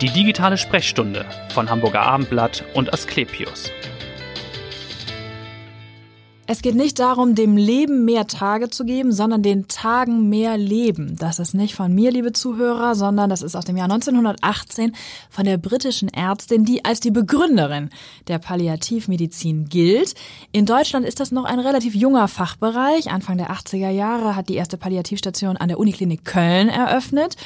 Die digitale Sprechstunde von Hamburger Abendblatt und Asklepios. Es geht nicht darum, dem Leben mehr Tage zu geben, sondern den Tagen mehr Leben. Das ist nicht von mir, liebe Zuhörer, sondern das ist aus dem Jahr 1918 von der britischen Ärztin, die als die Begründerin der Palliativmedizin gilt. In Deutschland ist das noch ein relativ junger Fachbereich. Anfang der 80er Jahre hat die erste Palliativstation an der Uniklinik Köln eröffnet.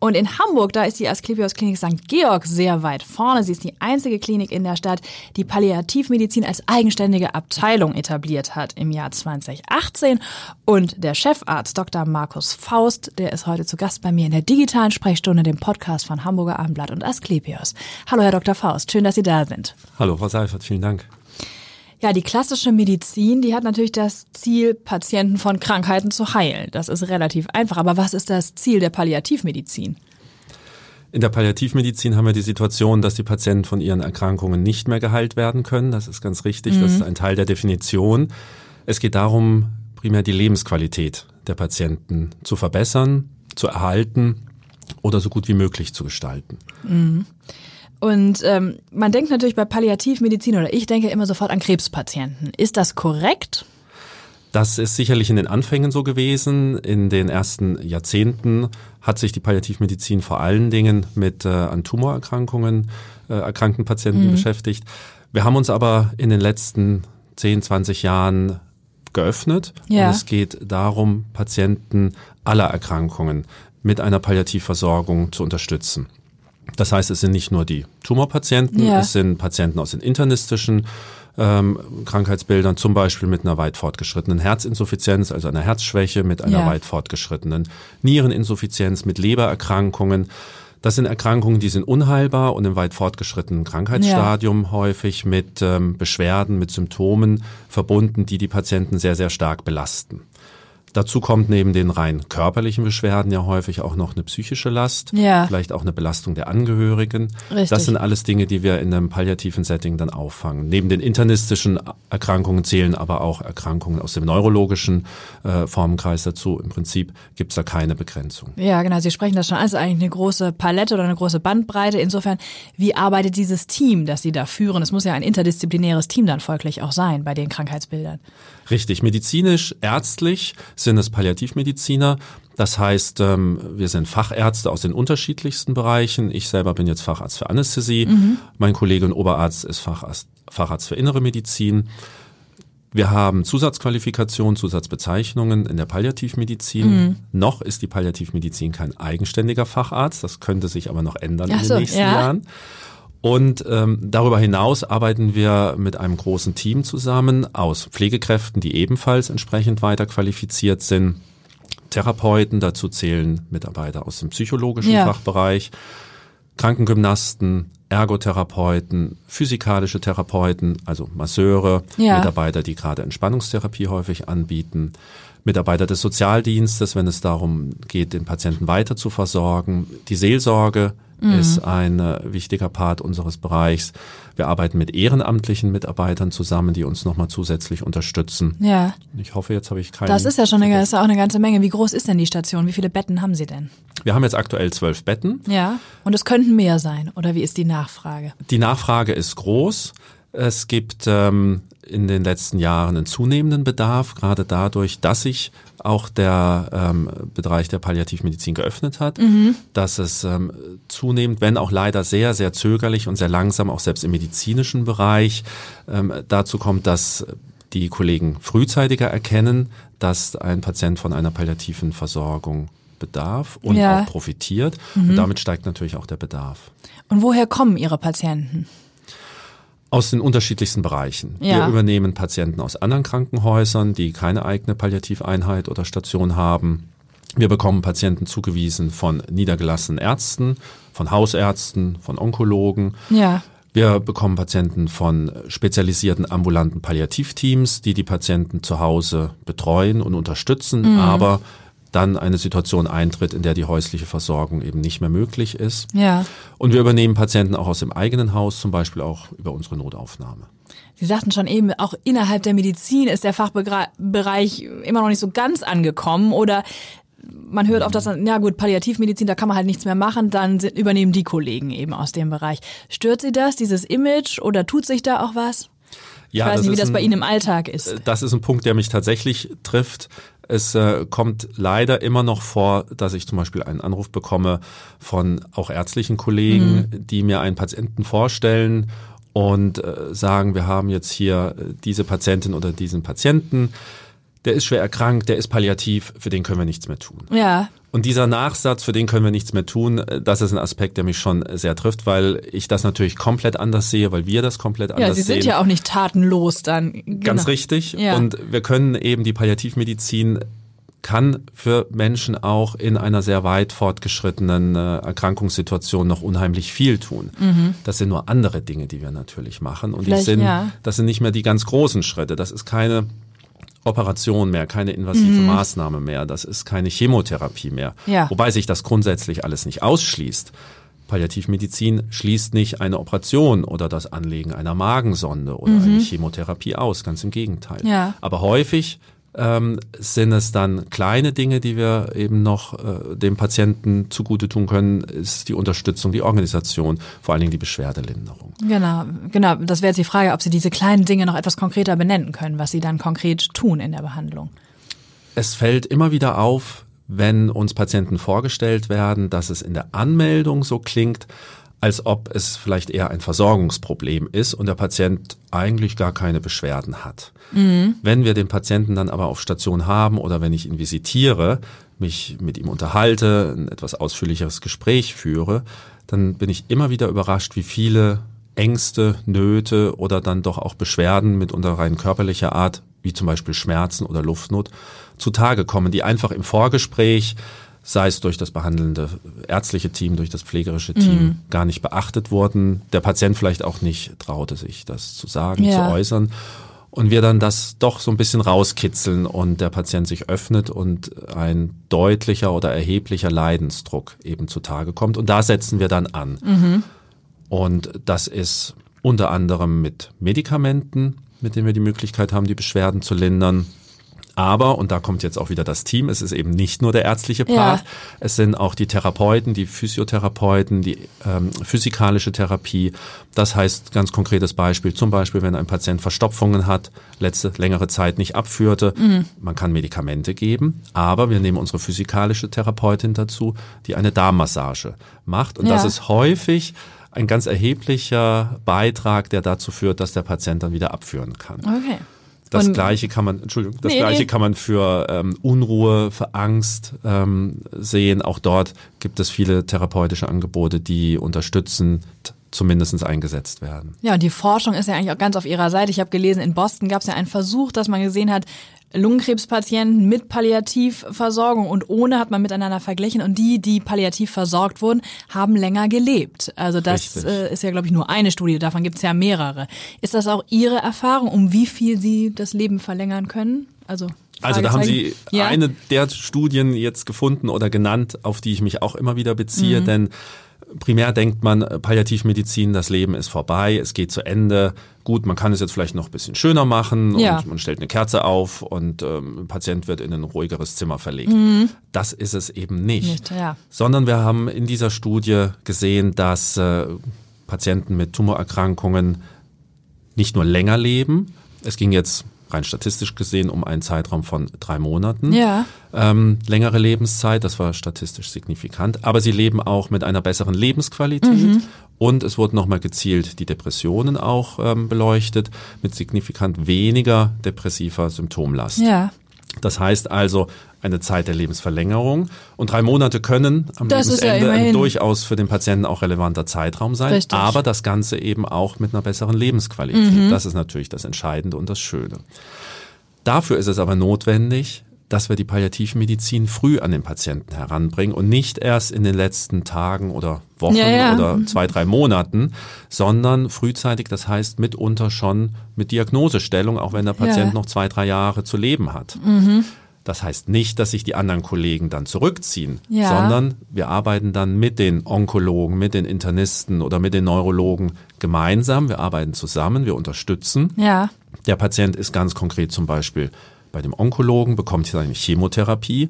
Und in Hamburg, da ist die Asklepios Klinik St. Georg sehr weit vorne. Sie ist die einzige Klinik in der Stadt, die Palliativmedizin als eigenständige Abteilung etabliert hat im Jahr 2018. Und der Chefarzt Dr. Markus Faust, der ist heute zu Gast bei mir in der digitalen Sprechstunde, dem Podcast von Hamburger Abendblatt und Asklepios. Hallo, Herr Dr. Faust, schön, dass Sie da sind. Hallo, Frau Seifert, vielen Dank. Ja, die klassische Medizin, die hat natürlich das Ziel, Patienten von Krankheiten zu heilen. Das ist relativ einfach. Aber was ist das Ziel der Palliativmedizin? In der Palliativmedizin haben wir die Situation, dass die Patienten von ihren Erkrankungen nicht mehr geheilt werden können. Das ist ganz richtig. Mhm. Das ist ein Teil der Definition. Es geht darum, primär die Lebensqualität der Patienten zu verbessern, zu erhalten oder so gut wie möglich zu gestalten. Mhm. Und ähm, man denkt natürlich bei Palliativmedizin oder ich denke immer sofort an Krebspatienten. Ist das korrekt? Das ist sicherlich in den Anfängen so gewesen. In den ersten Jahrzehnten hat sich die Palliativmedizin vor allen Dingen mit äh, an Tumorerkrankungen äh, erkrankten Patienten mhm. beschäftigt. Wir haben uns aber in den letzten 10, 20 Jahren geöffnet. Ja. Und es geht darum, Patienten aller Erkrankungen mit einer Palliativversorgung zu unterstützen. Das heißt, es sind nicht nur die Tumorpatienten, ja. es sind Patienten aus den internistischen ähm, Krankheitsbildern, zum Beispiel mit einer weit fortgeschrittenen Herzinsuffizienz, also einer Herzschwäche, mit einer ja. weit fortgeschrittenen Niereninsuffizienz, mit Lebererkrankungen. Das sind Erkrankungen, die sind unheilbar und im weit fortgeschrittenen Krankheitsstadium ja. häufig mit ähm, Beschwerden, mit Symptomen verbunden, die die Patienten sehr, sehr stark belasten. Dazu kommt neben den rein körperlichen Beschwerden ja häufig auch noch eine psychische Last, ja. vielleicht auch eine Belastung der Angehörigen. Richtig. Das sind alles Dinge, die wir in einem palliativen Setting dann auffangen. Neben den internistischen Erkrankungen zählen aber auch Erkrankungen aus dem neurologischen äh, Formenkreis dazu. Im Prinzip gibt's da keine Begrenzung. Ja, genau. Sie sprechen das schon an. Es ist eigentlich eine große Palette oder eine große Bandbreite. Insofern, wie arbeitet dieses Team, das Sie da führen? Es muss ja ein interdisziplinäres Team dann folglich auch sein bei den Krankheitsbildern. Richtig. Medizinisch, ärztlich sind es Palliativmediziner. Das heißt, ähm, wir sind Fachärzte aus den unterschiedlichsten Bereichen. Ich selber bin jetzt Facharzt für Anästhesie. Mhm. Mein Kollege und Oberarzt ist Facharzt, Facharzt für Innere Medizin. Wir haben Zusatzqualifikationen, Zusatzbezeichnungen in der Palliativmedizin. Mhm. Noch ist die Palliativmedizin kein eigenständiger Facharzt. Das könnte sich aber noch ändern Ach in den nächsten ja. Jahren. Und ähm, darüber hinaus arbeiten wir mit einem großen Team zusammen aus Pflegekräften, die ebenfalls entsprechend weiter qualifiziert sind, Therapeuten, dazu zählen Mitarbeiter aus dem psychologischen ja. Fachbereich, Krankengymnasten, Ergotherapeuten, physikalische Therapeuten, also Masseure, ja. Mitarbeiter, die gerade Entspannungstherapie häufig anbieten, Mitarbeiter des Sozialdienstes, wenn es darum geht, den Patienten weiter zu versorgen, die Seelsorge, mhm. ist ein äh, wichtiger Part unseres Bereichs. Wir arbeiten mit ehrenamtlichen Mitarbeitern zusammen, die uns nochmal zusätzlich unterstützen. Ja. Ich hoffe, jetzt habe ich keine. Das ist ja schon eine, das ist auch eine ganze Menge. Wie groß ist denn die Station? Wie viele Betten haben Sie denn? Wir haben jetzt aktuell zwölf Betten. Ja. Und es könnten mehr sein. Oder wie ist die Nachfrage? Die Nachfrage ist groß. Es gibt ähm, in den letzten Jahren einen zunehmenden Bedarf, gerade dadurch, dass sich auch der ähm, Bereich der Palliativmedizin geöffnet hat, mhm. dass es ähm, zunehmend, wenn auch leider sehr, sehr zögerlich und sehr langsam, auch selbst im medizinischen Bereich, ähm, dazu kommt, dass die Kollegen frühzeitiger erkennen, dass ein Patient von einer palliativen Versorgung bedarf und ja. auch profitiert. Mhm. Und damit steigt natürlich auch der Bedarf. Und woher kommen Ihre Patienten? Aus den unterschiedlichsten Bereichen. Ja. Wir übernehmen Patienten aus anderen Krankenhäusern, die keine eigene Palliativeinheit oder Station haben. Wir bekommen Patienten zugewiesen von niedergelassenen Ärzten, von Hausärzten, von Onkologen. Ja. Wir bekommen Patienten von spezialisierten ambulanten Palliativteams, die die Patienten zu Hause betreuen und unterstützen, mhm. aber dann eine Situation eintritt, in der die häusliche Versorgung eben nicht mehr möglich ist. Ja. Und wir übernehmen Patienten auch aus dem eigenen Haus, zum Beispiel auch über unsere Notaufnahme. Sie sagten schon eben, auch innerhalb der Medizin ist der Fachbereich immer noch nicht so ganz angekommen oder man hört oft, dass dann, ja gut, Palliativmedizin, da kann man halt nichts mehr machen, dann sind, übernehmen die Kollegen eben aus dem Bereich. Stört Sie das, dieses Image, oder tut sich da auch was? Ja, ich weiß nicht, wie das ein, bei Ihnen im Alltag ist. Das ist ein Punkt, der mich tatsächlich trifft. Es äh, kommt leider immer noch vor, dass ich zum Beispiel einen Anruf bekomme von auch ärztlichen Kollegen, mhm. die mir einen Patienten vorstellen und äh, sagen, wir haben jetzt hier äh, diese Patientin oder diesen Patienten, der ist schwer erkrankt, der ist palliativ, für den können wir nichts mehr tun. Ja. Und dieser Nachsatz, für den können wir nichts mehr tun, äh, das ist ein Aspekt, der mich schon sehr trifft, weil ich das natürlich komplett anders sehe, weil wir das komplett anders sehen. Ja, Sie sind sehen. ja auch nicht tatenlos dann. Genau. Ganz richtig. Ja. Und wir können eben die Palliativmedizin kann für Menschen auch in einer sehr weit fortgeschrittenen äh, Erkrankungssituation noch unheimlich viel tun. Mhm. Das sind nur andere Dinge, die wir natürlich machen. Und die sind, ja. das sind nicht mehr die ganz großen Schritte. Das ist keine Operation mehr, keine invasive mhm. Maßnahme mehr, das ist keine Chemotherapie mehr. Ja. Wobei sich das grundsätzlich alles nicht ausschließt. Palliativmedizin schließt nicht eine Operation oder das Anlegen einer Magensonde oder mhm. eine Chemotherapie aus, ganz im Gegenteil. Ja. Aber häufig ähm, sind es dann kleine Dinge, die wir eben noch äh, dem Patienten zugute tun können, ist die Unterstützung, die Organisation, vor allen Dingen die Beschwerdelinderung. Genau, genau. Das wäre jetzt die Frage, ob Sie diese kleinen Dinge noch etwas konkreter benennen können, was Sie dann konkret tun in der Behandlung. Es fällt immer wieder auf, wenn uns Patienten vorgestellt werden, dass es in der Anmeldung so klingt, als ob es vielleicht eher ein Versorgungsproblem ist und der Patient eigentlich gar keine Beschwerden hat. Mhm. Wenn wir den Patienten dann aber auf Station haben oder wenn ich ihn visitiere, mich mit ihm unterhalte, ein etwas ausführlicheres Gespräch führe, dann bin ich immer wieder überrascht, wie viele Ängste, Nöte oder dann doch auch Beschwerden mit unter rein körperlicher Art, wie zum Beispiel Schmerzen oder Luftnot, zutage kommen, die einfach im Vorgespräch sei es durch das behandelnde ärztliche Team, durch das pflegerische Team, mhm. gar nicht beachtet wurden. Der Patient vielleicht auch nicht traute sich, das zu sagen, ja. zu äußern. Und wir dann das doch so ein bisschen rauskitzeln und der Patient sich öffnet und ein deutlicher oder erheblicher Leidensdruck eben zutage kommt. Und da setzen wir dann an. Mhm. Und das ist unter anderem mit Medikamenten, mit denen wir die Möglichkeit haben, die Beschwerden zu lindern. Aber, und da kommt jetzt auch wieder das Team, es ist eben nicht nur der ärztliche Part, ja. es sind auch die Therapeuten, die Physiotherapeuten, die ähm, physikalische Therapie. Das heißt, ganz konkretes Beispiel, zum Beispiel, wenn ein Patient Verstopfungen hat, letzte längere Zeit nicht abführte, mhm. man kann Medikamente geben, aber wir nehmen unsere physikalische Therapeutin dazu, die eine Darmmassage macht. Und ja. das ist häufig ein ganz erheblicher Beitrag, der dazu führt, dass der Patient dann wieder abführen kann. Okay. Das und gleiche kann man, Entschuldigung, das nee, gleiche nee. kann man für ähm, Unruhe, für Angst ähm, sehen. Auch dort gibt es viele therapeutische Angebote, die unterstützend zumindest eingesetzt werden. Ja, und die Forschung ist ja eigentlich auch ganz auf ihrer Seite. Ich habe gelesen, in Boston gab es ja einen Versuch, dass man gesehen hat, Lungenkrebspatienten mit Palliativversorgung und ohne hat man miteinander verglichen und die, die palliativ versorgt wurden, haben länger gelebt. Also das äh, ist ja, glaube ich, nur eine Studie, davon gibt es ja mehrere. Ist das auch Ihre Erfahrung, um wie viel Sie das Leben verlängern können? Also also da haben Sie ja. eine der Studien jetzt gefunden oder genannt, auf die ich mich auch immer wieder beziehe, mhm. denn primär denkt man, äh, Palliativmedizin, das Leben ist vorbei, es geht zu Ende. Gut, man kann es jetzt vielleicht noch ein bisschen schöner machen ja. und man stellt eine Kerze auf und ähm, ein Patient wird in ein ruhigeres Zimmer verlegt. Mhm. Das ist es eben nicht. nicht ja. Sondern wir haben in dieser Studie gesehen, dass äh, Patienten mit Tumorerkrankungen nicht nur länger leben, es ging jetzt rein statistisch gesehen um einen Zeitraum von drei Monaten. Ja. Ähm, längere Lebenszeit, das war statistisch signifikant. Aber sie leben auch mit einer besseren Lebensqualität. Mhm. Und es wurden nochmal gezielt die Depressionen auch ähm, beleuchtet mit signifikant weniger depressiver Symptomlast. Ja. Das heißt also eine Zeit der Lebensverlängerung. Und drei Monate können am das Lebensende ja ein durchaus für den Patienten auch relevanter Zeitraum sein. Richtig. Aber das Ganze eben auch mit einer besseren Lebensqualität. Mhm. Das ist natürlich das Entscheidende und das Schöne. Dafür ist es aber notwendig, dass wir die Palliativmedizin früh an den Patienten heranbringen und nicht erst in den letzten Tagen oder Wochen ja, ja. oder zwei, drei Monaten, sondern frühzeitig, das heißt mitunter schon mit Diagnosestellung, auch wenn der Patient ja. noch zwei, drei Jahre zu leben hat. Mhm. Das heißt nicht, dass sich die anderen Kollegen dann zurückziehen, ja. sondern wir arbeiten dann mit den Onkologen, mit den Internisten oder mit den Neurologen gemeinsam. Wir arbeiten zusammen, wir unterstützen. Ja. Der Patient ist ganz konkret zum Beispiel bei dem Onkologen, bekommt seine Chemotherapie.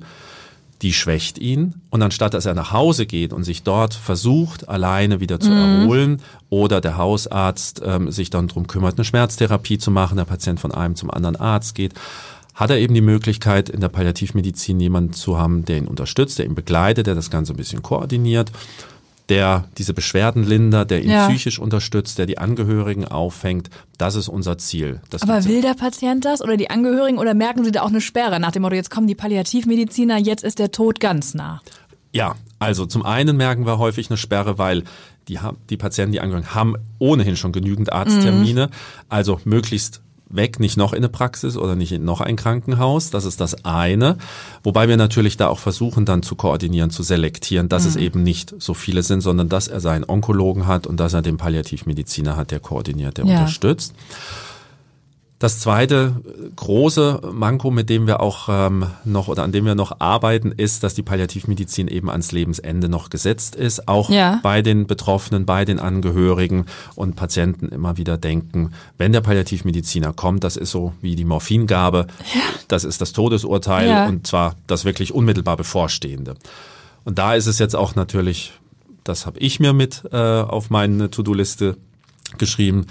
die schwächt ihn. Und anstatt dass er nach Hause geht und sich dort versucht, alleine wieder zu mhm. erholen oder der Hausarzt ähm, sich dann drum kümmert, eine Schmerztherapie zu machen, der Patient von einem zum anderen Arzt geht, hat er eben die Möglichkeit, in der Palliativmedizin jemanden zu haben, der ihn unterstützt, der ihn begleitet, der das Ganze ein bisschen koordiniert der diese Beschwerden lindert, der ihn ja. psychisch unterstützt, der die Angehörigen auffängt. Das ist unser Ziel. Aber will der Patient das oder die Angehörigen oder merken sie da auch eine Sperre nach dem Motto, jetzt kommen die Palliativmediziner, jetzt ist der Tod ganz nah? Ja, also zum einen merken wir häufig eine Sperre, weil die, die Patienten, die Angehörigen haben ohnehin schon genügend Arzttermine. Mhm. Also möglichst weg, nicht noch in eine Praxis oder nicht in noch ein Krankenhaus. Das ist das eine. Wobei wir natürlich da auch versuchen, dann zu koordinieren, zu selektieren, dass mhm. es eben nicht so viele sind, sondern dass er seinen Onkologen hat und dass er den Palliativmediziner hat, der koordiniert, der ja. unterstützt. Das zweite große Manko, mit dem wir auch ähm, noch oder an dem wir noch arbeiten, ist, dass die Palliativmedizin eben ans Lebensende noch gesetzt ist. Auch ja. bei den Betroffenen, bei den Angehörigen und Patienten immer wieder denken, wenn der Palliativmediziner kommt, das ist so wie die Morphingabe, ja. das ist das Todesurteil ja. und zwar das wirklich unmittelbar bevorstehende. Und da ist es jetzt auch natürlich, das habe ich mir mit äh, auf meine To-Do-Liste geschrieben,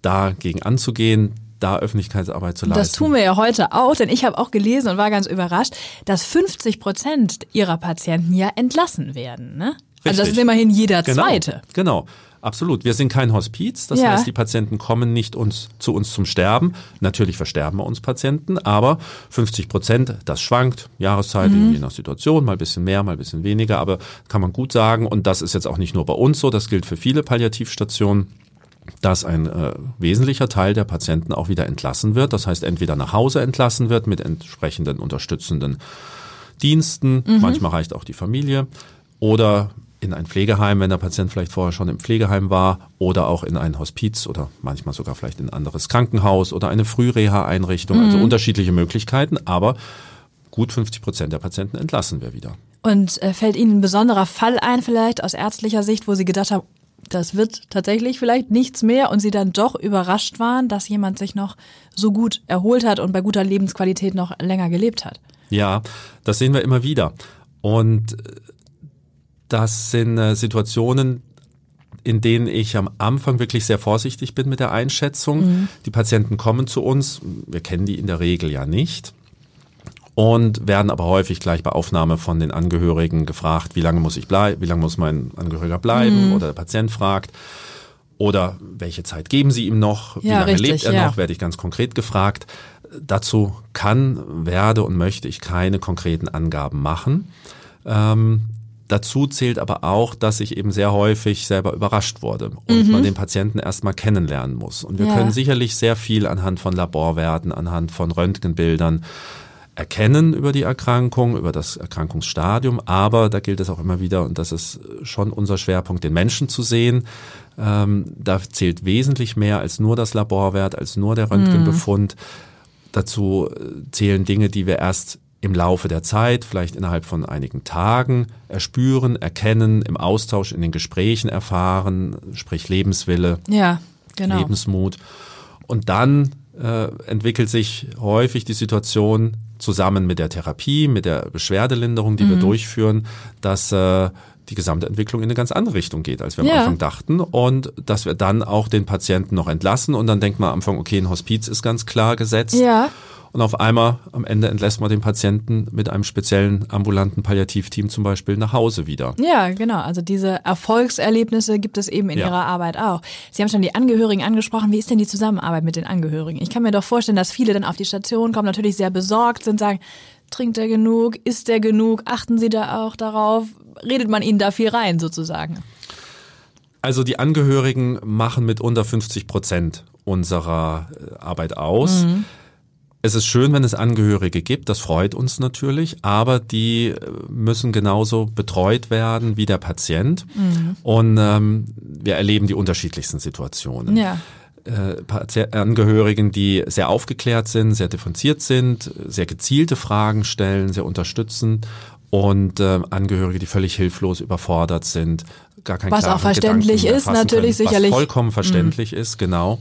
dagegen anzugehen, da Öffentlichkeitsarbeit zu leisten. Das tun wir ja heute auch, denn ich habe auch gelesen und war ganz überrascht, dass 50 Prozent ihrer Patienten ja entlassen werden. Ne? Also das ist immerhin jeder genau, zweite. Genau. Absolut. Wir sind kein Hospiz. Das ja. heißt, die Patienten kommen nicht uns, zu uns zum Sterben. Natürlich versterben wir uns Patienten, aber 50 Prozent, das schwankt. Jahreszeit, mhm. je nach Situation, mal ein bisschen mehr, mal ein bisschen weniger, aber kann man gut sagen. Und das ist jetzt auch nicht nur bei uns so, das gilt für viele Palliativstationen dass ein äh, wesentlicher Teil der Patienten auch wieder entlassen wird. Das heißt, entweder nach Hause entlassen wird mit entsprechenden unterstützenden Diensten, mhm. manchmal reicht auch die Familie, oder in ein Pflegeheim, wenn der Patient vielleicht vorher schon im Pflegeheim war, oder auch in ein Hospiz oder manchmal sogar vielleicht in ein anderes Krankenhaus oder eine Frühreha-Einrichtung. Also mhm. Also unterschiedliche Möglichkeiten, aber gut 50 Prozent der Patienten entlassen wir wieder. Und äh, fällt Ihnen ein besonderer Fall ein, vielleicht aus ärztlicher Sicht, wo Sie gedacht haben, das wird tatsächlich vielleicht nichts mehr und sie dann doch überrascht waren, dass jemand sich noch so gut erholt hat und bei guter Lebensqualität noch länger gelebt hat. Ja, das sehen wir immer wieder. Und das sind äh, Situationen, in denen ich am Anfang wirklich sehr vorsichtig bin mit der Einschätzung. Mhm. Die Patienten kommen zu uns, wir kennen die in der Regel ja nicht und werden aber häufig gleich bei Aufnahme von den Angehörigen gefragt, wie lange muss ich bleiben, wie lange muss mein Angehöriger bleiben mhm. oder der Patient fragt oder welche Zeit geben Sie ihm noch, wie ja, lange richtig, lebt er ja. noch, werde ich ganz konkret gefragt. Dazu kann, werde und möchte ich keine konkreten Angaben machen. Ähm, dazu zählt aber auch, dass ich eben sehr häufig selber überrascht wurde und mhm. man den Patienten erstmal kennenlernen muss. Und wir ja. können sicherlich sehr viel anhand von Laborwerten, anhand von Röntgenbildern erkennen über die Erkrankung, über das Erkrankungsstadium, aber da gilt es auch immer wieder, und das ist schon unser Schwerpunkt, den Menschen zu sehen. Ähm, da zählt wesentlich mehr als nur das Laborwert, als nur der Röntgenbefund. Mhm. Dazu äh, zählen Dinge, die wir erst im Laufe der Zeit, vielleicht innerhalb von einigen Tagen, erspüren, erkennen, im Austausch, in den Gesprächen erfahren, sprich Lebenswille, ja, genau. Lebensmut. Und dann äh, entwickelt sich häufig die Situation, zusammen mit der Therapie, mit der Beschwerdelinderung, die mhm. wir durchführen, dass äh, die gesamte Entwicklung in eine ganz andere Richtung geht, als wir am Anfang dachten. Und dass wir dann auch den Patienten noch entlassen und dann denkt man am Anfang, okay, ein Hospiz ist ganz klar gesetzt. Ja und auf einmal am Ende entlässt man den Patienten mit einem speziellen ambulanten Palliativteam zum Beispiel nach Hause wieder. Ja, genau. Also diese Erfolgserlebnisse gibt es eben in ja. Ihrer Arbeit auch. Sie haben schon die Angehörigen angesprochen. Wie ist denn die Zusammenarbeit mit den Angehörigen? Ich kann mir doch vorstellen, dass viele dann auf die Station kommen, natürlich sehr besorgt sind, sagen, trinkt er genug, isst er genug, achten Sie da auch darauf, redet man Ihnen da viel rein sozusagen? Also die Angehörigen machen mit unter 50 Prozent unserer äh, Arbeit aus. Mhm. Es ist schön, wenn es Angehörige gibt, das freut uns natürlich, aber die äh, müssen genauso betreut werden wie der Patient. Mhm. Und ähm, wir erleben die unterschiedlichsten Situationen. Ja. Äh, Angehörigen, die sehr aufgeklärt sind, sehr differenziert sind, sehr gezielte Fragen stellen, sehr unterstützen und äh, Angehörige, die völlig hilflos überfordert sind, gar kein Was auch verständlich ist, natürlich können, sicherlich. Was vollkommen verständlich mhm. ist, genau.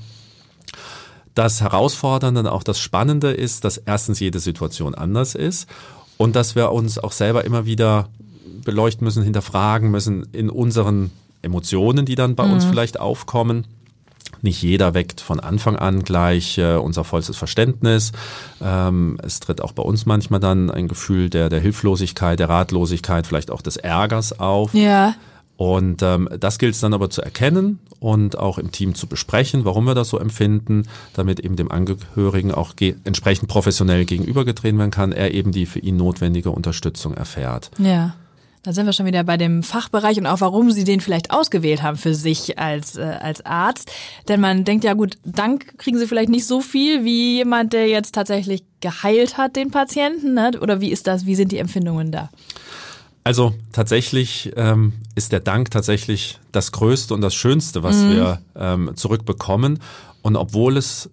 Das Herausfordernde und auch das Spannende ist, dass erstens jede Situation anders ist Und dass wir uns auch selber immer wieder beleuchten müssen, hinterfragen müssen in unseren Emotionen, die dann bei mhm. uns vielleicht aufkommen. Nicht jeder weckt von Anfang an gleich äh, unser vollstes Verständnis. Ähm, es tritt auch bei uns manchmal dann ein Gefühl der, der Hilflosigkeit, der Ratlosigkeit, vielleicht auch des Ärgers auf. Ja. Und ähm, das gilt es dann aber zu erkennen und auch im Team zu besprechen, warum wir das so empfinden, damit eben dem Angehörigen auch entsprechend professionell gegenübergetreten werden kann, er eben die für ihn notwendige Unterstützung erfährt. Ja. Da sind wir schon wieder bei dem Fachbereich und auch warum Sie den vielleicht ausgewählt haben für sich als, äh, als Arzt. Denn man denkt ja gut, Dank kriegen Sie vielleicht nicht so viel wie jemand, der jetzt tatsächlich geheilt hat, den Patienten. Ne? Oder wie ist das? Wie sind die Empfindungen da? Also tatsächlich ähm, ist der Dank tatsächlich das Größte und das Schönste, was mhm. wir ähm, zurückbekommen. Und obwohl es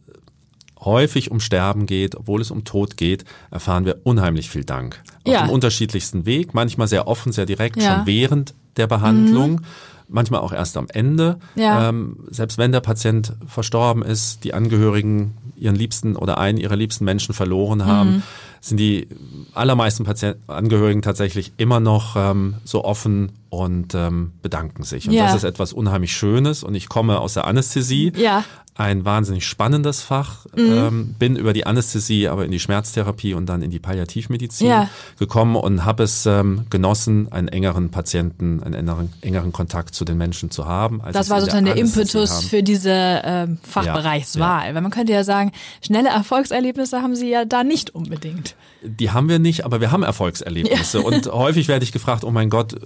häufig um Sterben geht, obwohl es um Tod geht, erfahren wir unheimlich viel Dank. Auf ja. dem unterschiedlichsten Weg, manchmal sehr offen, sehr direkt, ja. schon während der Behandlung. Mhm manchmal auch erst am Ende. Ja. Ähm, selbst wenn der Patient verstorben ist, die Angehörigen ihren Liebsten oder einen ihrer liebsten Menschen verloren haben, mhm. Sind die allermeisten Patienten, Angehörigen tatsächlich immer noch ähm, so offen und ähm, bedanken sich. Und ja. das ist etwas unheimlich Schönes. Und ich komme aus der Anästhesie. Ja ein wahnsinnig spannendes Fach, mhm. ähm, bin über die Anästhesie, aber in die Schmerztherapie und dann in die Palliativmedizin ja. gekommen und habe es ähm, genossen, einen engeren Patienten, einen engeren, engeren Kontakt zu den Menschen zu haben. das war sozusagen der, der Impetus haben. für diese ähm, Fachbereichswahl. Weil man könnte ja sagen, schnelle Erfolgserlebnisse haben Sie ja da nicht unbedingt. Die haben wir nicht, aber wir haben Erfolgserlebnisse. Und häufig werde ich gefragt, oh mein Gott,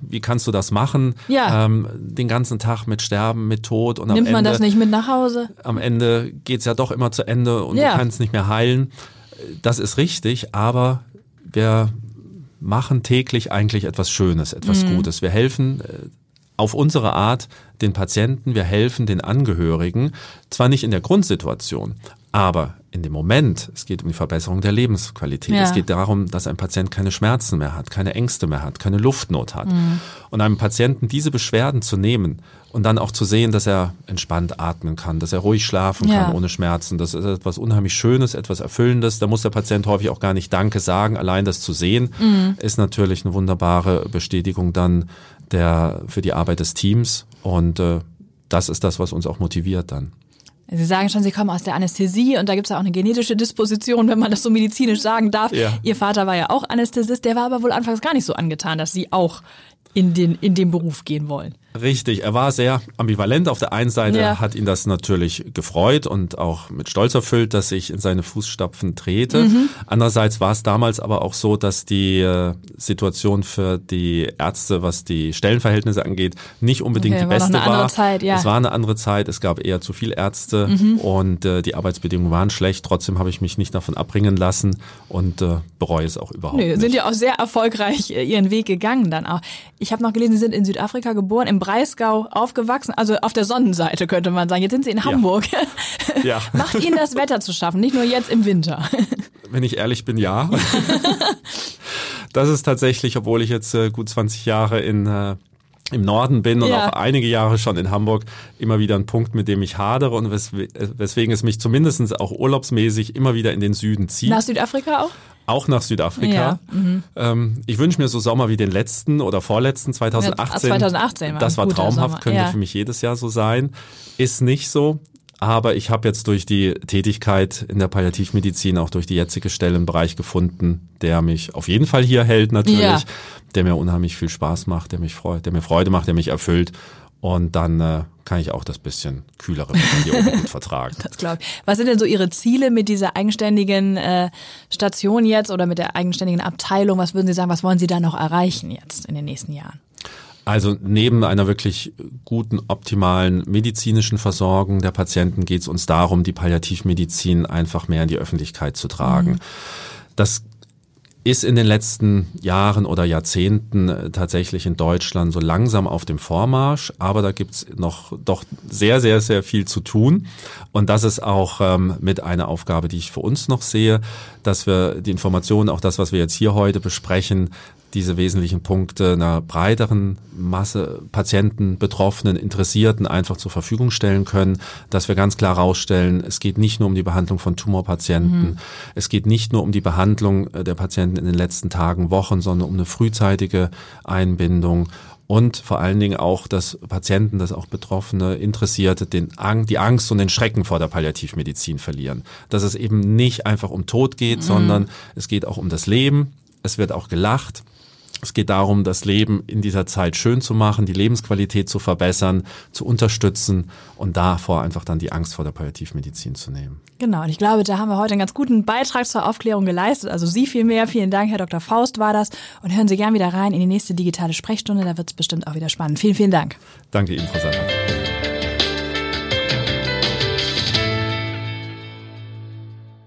wie kannst du das machen? Ja. Ähm, den ganzen Tag mit Sterben, mit Tod und Nimmt am man das nicht mit nach Hause? Am Ende geht's ja doch immer zu Ende und ja. du kannst nicht mehr heilen. Das ist richtig, aber wir machen täglich eigentlich etwas Schönes, etwas mhm. Gutes. Wir helfen äh, auf unsere Art den Patienten, wir helfen den Angehörigen, zwar nicht in der Grundsituation, aber in dem Moment, es geht um die Verbesserung der Lebensqualität. Ja. Es geht darum, dass ein Patient keine Schmerzen mehr hat, keine Ängste mehr hat, keine Luftnot hat. Mhm. Und einem Patienten diese Beschwerden zu nehmen und dann auch zu sehen, dass er entspannt atmen kann, dass er ruhig schlafen ja. kann ohne Schmerzen, das ist etwas unheimlich Schönes, etwas Erfüllendes. Da muss der Patient häufig auch gar nicht Danke sagen. Allein das zu sehen, mhm. ist natürlich eine wunderbare Bestätigung dann der, für die Arbeit des Teams. Und äh, das ist das, was uns auch motiviert dann. Sie sagen schon, Sie kommen aus der Anästhesie und da gibt es ja auch eine genetische Disposition, wenn man das so medizinisch sagen darf. Ja. Ihr Vater war ja auch Anästhesist, der war aber wohl anfangs gar nicht so angetan, dass Sie auch in den, in den Beruf gehen wollen. Richtig, er war sehr ambivalent. Auf der einen Seite ja. hat ihn das natürlich gefreut und auch mit Stolz erfüllt, dass ich in seine Fußstapfen trete. Mhm. Andererseits war es damals aber auch so, dass die äh, Situation für die Ärzte, was die Stellenverhältnisse angeht, nicht unbedingt okay, die beste war. war. Zeit, ja. Es war eine andere Zeit, es gab eher zu viele Ärzte mhm. und äh, die Arbeitsbedingungen waren schlecht. Trotzdem habe ich mich nicht davon abbringen lassen und äh, bereue es auch überhaupt Nö, nicht. Sind ja auch sehr erfolgreich äh, ihren Weg gegangen dann auch. Ich habe noch gelesen, Sie sind in Südafrika geboren, im Breisgau aufgewachsen, also auf der Sonnenseite könnte man sagen. Jetzt sind Sie in Hamburg. Ja. ja. Macht Ihnen das Wetter zu schaffen, nicht nur jetzt im Winter? Wenn ich ehrlich bin, ja. das ist tatsächlich, obwohl ich jetzt äh, gut 20 Jahre in äh, im Norden bin und ja. auch einige Jahre schon in Hamburg immer wieder ein Punkt, mit dem ich hadere und weswegen es mich zumindest auch urlaubsmäßig immer wieder in den Süden zieht. Nach Südafrika auch? Auch nach Südafrika. Ja, mhm. ähm, ich wünsche mir so Sommer wie den letzten oder vorletzten 2018. Ja, 2018 war Das war traumhaft, Sommer. könnte ja. für mich jedes Jahr so sein. Ist nicht so. Aber ich habe jetzt durch die Tätigkeit in der Palliativmedizin, auch durch die jetzige Stelle einen Bereich gefunden, der mich auf jeden Fall hier hält natürlich, ja. der mir unheimlich viel Spaß macht, der mich freut, der mir Freude macht, der mich erfüllt. Und dann äh, kann ich auch das bisschen kühlere hier oben gut vertragen. Das glaube ich. Was sind denn so Ihre Ziele mit dieser eigenständigen äh, Station jetzt oder mit der eigenständigen Abteilung? Was würden Sie sagen, was wollen Sie da noch erreichen jetzt in den nächsten Jahren? Also neben einer wirklich guten, optimalen medizinischen Versorgung der Patienten geht es uns darum, die Palliativmedizin einfach mehr in die Öffentlichkeit zu tragen. Mhm. Das ist in den letzten Jahren oder Jahrzehnten äh, tatsächlich in Deutschland so langsam auf dem Vormarsch, aber da gibt's noch doch sehr, sehr, sehr viel zu tun. Und das ist auch ähm, mit einer Aufgabe, die ich für uns noch sehe, dass wir die Informationen, auch das, was wir jetzt hier heute besprechen, diese wesentlichen Punkte einer breiteren Masse Patienten, Betroffenen, Interessierten einfach zur Verfügung stellen können, dass wir ganz klar herausstellen, es geht nicht nur um die Behandlung von Tumorpatienten, mhm. es geht nicht nur um die Behandlung der Patienten in den letzten Tagen, Wochen, sondern um eine frühzeitige Einbindung und vor allen Dingen auch, dass Patienten, dass auch Betroffene, Interessierte den, die Angst und den Schrecken vor der Palliativmedizin verlieren. Dass es eben nicht einfach um Tod geht, mhm. sondern es geht auch um das Leben. Es wird auch gelacht. Es geht darum, das Leben in dieser Zeit schön zu machen, die Lebensqualität zu verbessern, zu unterstützen und davor einfach dann die Angst vor der Palliativmedizin zu nehmen. Genau, und ich glaube, da haben wir heute einen ganz guten Beitrag zur Aufklärung geleistet. Also Sie vielmehr. Vielen Dank, Herr Dr. Faust war das. Und hören Sie gern wieder rein in die nächste digitale Sprechstunde. Da wird es bestimmt auch wieder spannend. Vielen, vielen Dank. Danke Ihnen, Frau Sattler.